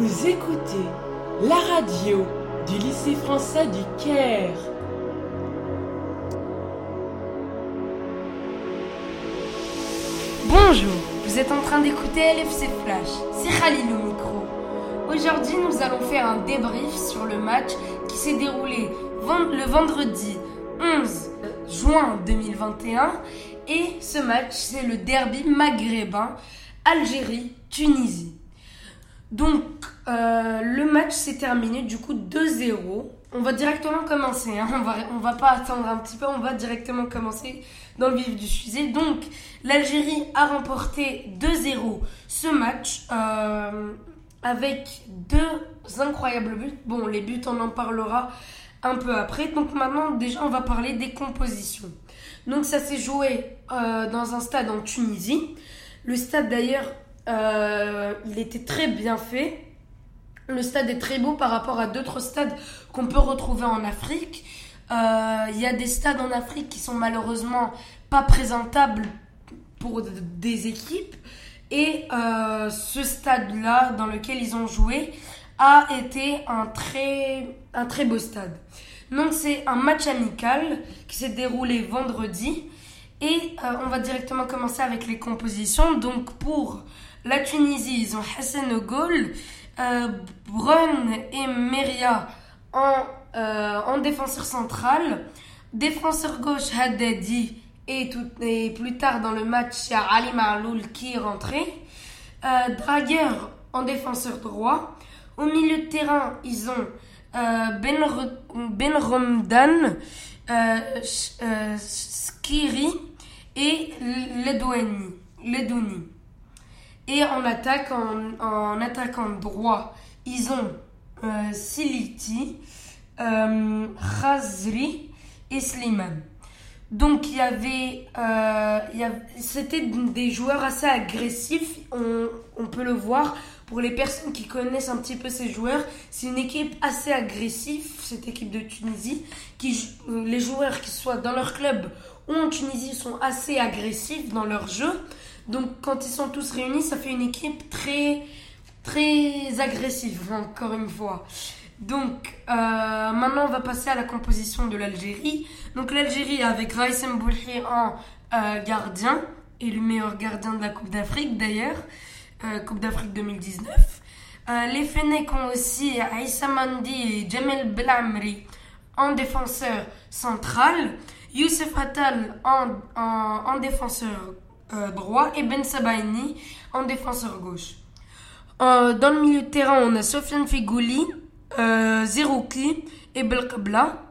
Vous écoutez la radio du lycée français du Caire. Bonjour, vous êtes en train d'écouter LFC Flash, c'est Khalil au micro. Aujourd'hui, nous allons faire un débrief sur le match qui s'est déroulé le vendredi 11 juin 2021 et ce match, c'est le derby maghrébin Algérie-Tunisie. Donc, euh, le match s'est terminé du coup 2-0. On va directement commencer, hein. on, va, va pas attendre un petit peu, on va directement commencer dans le vif du sujet. Donc, l'Algérie a remporté 2-0 ce match euh, avec deux incroyables buts. Bon, les buts, on en parlera un peu après. Donc maintenant, déjà, on va parler des compositions. Donc ça s'est joué euh, dans un stade en Tunisie. Le stade d'ailleurs, euh, il était très bien fait. Le stade est très beau par rapport à d'autres stades qu'on peut retrouver en Afrique. Euh, il y a des stades en Afrique qui sont malheureusement pas présentables pour des équipes. Et ce stade-là, dans lequel ils ont joué, a été un très, un très beau stade. Donc c'est un match amical qui s'est déroulé vendredi. Et euh, on va directement commencer avec les compositions. Donc pour la Tunisie, ils ont Hassan au goal, euh, Brun et Meria en, euh, en défenseur central, défenseur gauche Haddadi et, tout, et plus tard dans le match, il y a Ali Marloul qui est rentré. Euh, Draguer en défenseur droit. Au milieu de terrain, ils ont euh, Ben, ben Romdan, euh, euh, Skiri et Ledouani. Et en attaque, en, attaquant droit, ils ont euh, Siliti, euh, et Slimane. Donc il y avait, euh, c'était des joueurs assez agressifs, on, peut le voir pour les personnes qui connaissent un petit peu ces joueurs. C'est une équipe assez agressive, cette équipe de Tunisie, qui les joueurs qui soient dans leur club ou en Tunisie sont assez agressifs dans leur jeu. Donc quand ils sont tous réunis, ça fait une équipe très très agressive encore une fois. Donc, euh, maintenant, on va passer à la composition de l'Algérie. Donc, l'Algérie avec Raïsem Boulhi en euh, gardien, et le meilleur gardien de la Coupe d'Afrique d'ailleurs, euh, Coupe d'Afrique 2019. les Fennecs ont aussi Aïssa Mandi et Jamel Blamri en défenseur central, Youssef Attal en, en, en défenseur droit et Ben Sabaini en défenseur gauche. dans le milieu de terrain, on a Sofiane Figouli euh, Zerouki et Belkabla.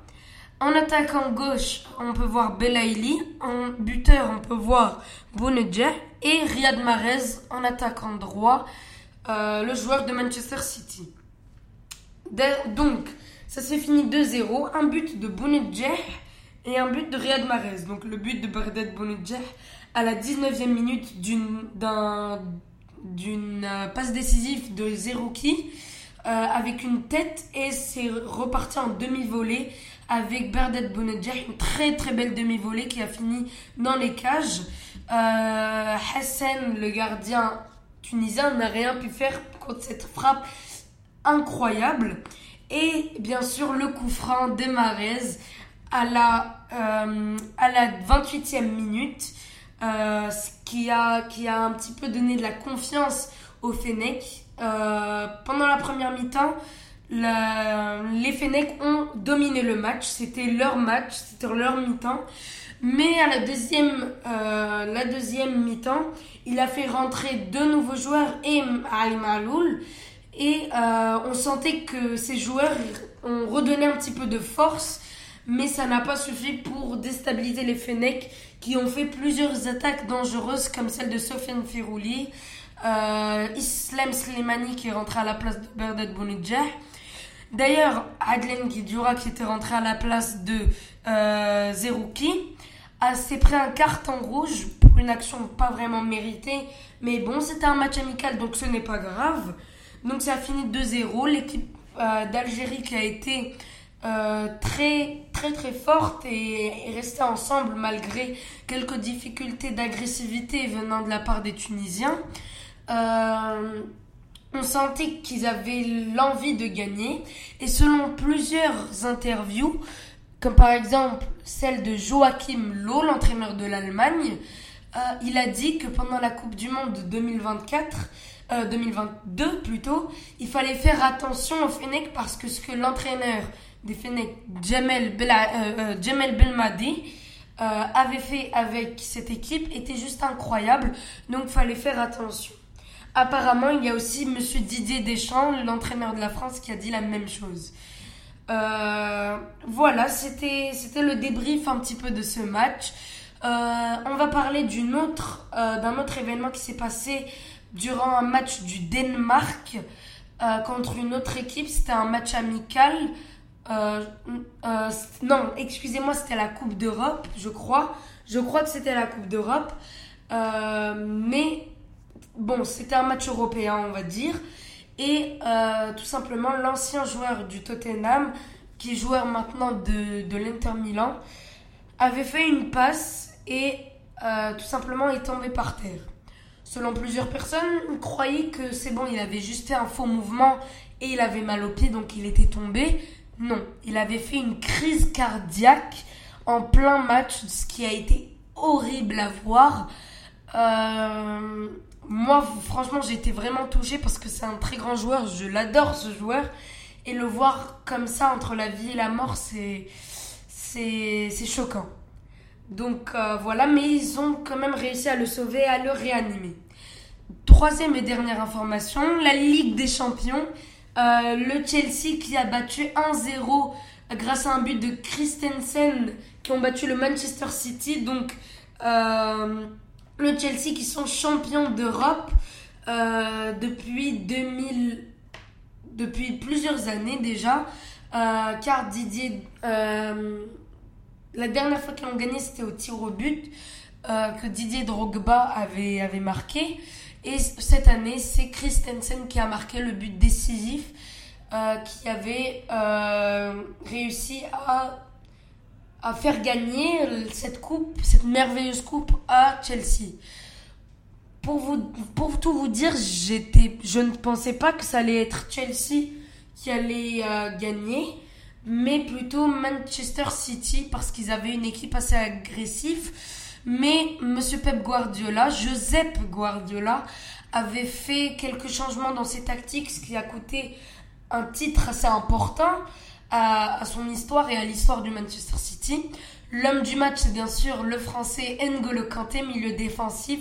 En attaquant gauche, on peut voir Belaïli. En buteur, on peut voir Bounedjah. Et Riyad Mahrez en attaquant droit, euh, le joueur de Manchester City. Donc, ça s'est fini 2-0. Un but de Bounedjah et un but de Riyad Mahrez. Donc, le but de Bardet Bounedjah à la 19e minute d'une d'une euh, passe décisive de Zerouki euh, avec une tête et c'est reparti en demi-volée avec Berdet Bounedjah, une très très belle demi-volée qui a fini dans les cages. Euh, le gardien tunisien, n'a rien pu faire contre cette frappe incroyable. Et bien sûr, le coup franc des Marez à la, euh, à la 28e minute, euh, ce qui a, qui a un petit peu donné de la confiance au Fennec euh, pendant la première mi-temps, les Fennecs ont dominé le match. C'était leur match, c'était leur mi-temps. Mais à la deuxième, euh, la deuxième mi-temps, il a fait rentrer deux nouveaux joueurs et Ali Maloul. Et euh, on sentait que ces joueurs ont redonné un petit peu de force, mais ça n'a pas suffi pour déstabiliser les Fennecs qui ont fait plusieurs attaques dangereuses comme celle de Sofiane Firouli, euh, Islam Slimani qui est rentré à la place de Berdet Bounidjah. D'ailleurs, Adlen Guidura qui était rentré à la place de euh, Zerouki s'est pris un carton rouge pour une action pas vraiment méritée. Mais bon, c'était un match amical donc ce n'est pas grave. Donc ça a fini 2-0. L'équipe euh, d'Algérie qui a été euh, très très très forte et, rester ensemble malgré quelques difficultés d'agressivité venant de la part des Tunisiens. Euh, on sentait qu'ils avaient l'envie de gagner et selon plusieurs interviews, comme par exemple celle de Joachim Loh, l'entraîneur de l'Allemagne, euh, il a dit que pendant la Coupe du Monde 2024, 2022 plutôt, il fallait faire attention au Fennec parce que ce que l'entraîneur des Fennec, Jamel, euh, euh, Belmadi, euh, avait fait avec cette équipe était juste incroyable, donc fallait faire attention. Apparemment, il y a aussi Monsieur Didier Deschamps, l'entraîneur de la France, qui a dit la même chose. voilà, c'était c'était le débrief un petit peu de ce match. on va parler d'une autre d'un autre événement qui s'est passé durant un match du Danemark contre une autre équipe. C'était un match amical. Euh, euh, non, excusez-moi, c'était la Coupe d'Europe, je crois. Je crois que c'était la Coupe d'Europe. Euh, mais bon, c'était un match européen, on va dire. Et tout simplement, l'ancien joueur du Tottenham, qui est joueur maintenant de, de l'Inter Milan, avait fait une passe et tout simplement est tombé par terre. Selon plusieurs personnes, on croyait que c'est bon, il avait juste fait un faux mouvement et il avait mal au pied, donc il était tombé. Non, il avait fait une crise cardiaque en plein match, ce qui a été horrible à voir. Euh, moi, franchement, j'ai été vraiment touchée parce que c'est un très grand joueur. Je l'adore, ce joueur. Et le voir comme ça, entre la vie et la mort, c'est, c'est, choquant. Donc euh, voilà, mais ils ont quand même réussi à le sauver, à le réanimer. Troisième et dernière information, la Ligue des Champions euh, le Chelsea qui a battu 1-0 grâce à un but de Christensen qui ont battu le Manchester City. Donc euh, le Chelsea qui sont champions d'Europe depuis 2000, depuis plusieurs années déjà. car Didier, la dernière fois qu'ils ont gagné c'était au tir au but que Didier Drogba avait, marqué. Et cette année, c'est Christensen qui a marqué le but décisif, euh, qui avait euh, réussi à, faire gagner cette coupe, cette merveilleuse coupe à Chelsea. Pour, vous, pour tout vous dire, je ne pensais pas que ça allait être Chelsea qui allait euh, gagner, mais plutôt Manchester City parce qu'ils avaient une équipe assez agressive mais Monsieur Pep Guardiola, Josep Guardiola, avait fait quelques changements dans ses tactiques, ce qui a coûté un titre assez important à, son histoire et à l'histoire du Manchester City. L'homme du match, c'est bien sûr le français N'Golo Kanté, milieu défensif,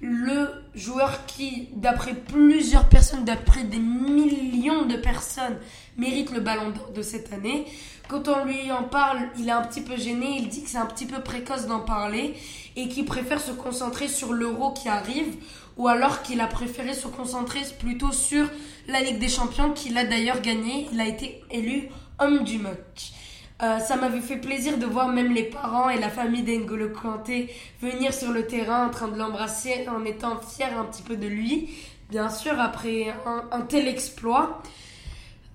le joueur qui, d'après plusieurs personnes, d'après des millions de personnes, mérite le ballon de cette année. Quand on lui en parle, il est un petit peu gêné, il dit que c'est un petit peu précoce d'en parler et qu'il préfère se concentrer sur l'euro qui arrive ou alors qu'il a préféré se concentrer plutôt sur la Ligue des Champions qu'il a d'ailleurs gagné. Il a été élu homme du match. Euh, ça m'avait fait plaisir de voir même les parents et la famille d'Engolo Kanté venir sur le terrain en train de l'embrasser en étant fiers un petit peu de lui. Bien sûr, après un, tel exploit.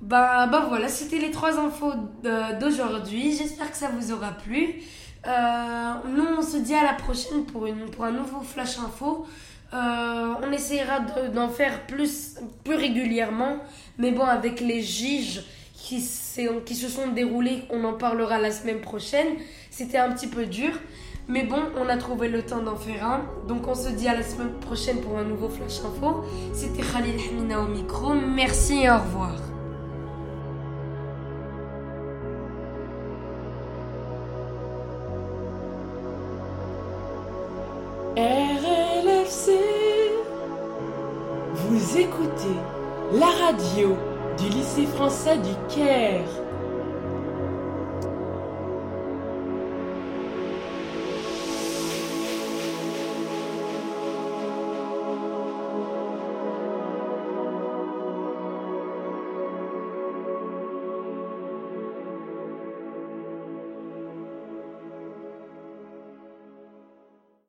Bah, voilà, c'était les trois infos d'aujourd'hui. J'espère que ça vous aura plu. Euh, nous, on se dit à la prochaine pour, une, pour un nouveau Flash Info. Euh, on essaiera d'en faire plus, plus régulièrement. Mais bon, avec les giges qui, se sont déroulés, on en parlera la semaine prochaine. C'était un petit peu dur. Mais bon, on a trouvé le temps d'en faire un. Donc on se dit à la semaine prochaine pour un nouveau Flash Info. C'était Khalil Hamina au micro. Merci et au revoir. RLFC. Vous écoutez la radio du lycée français du Caire.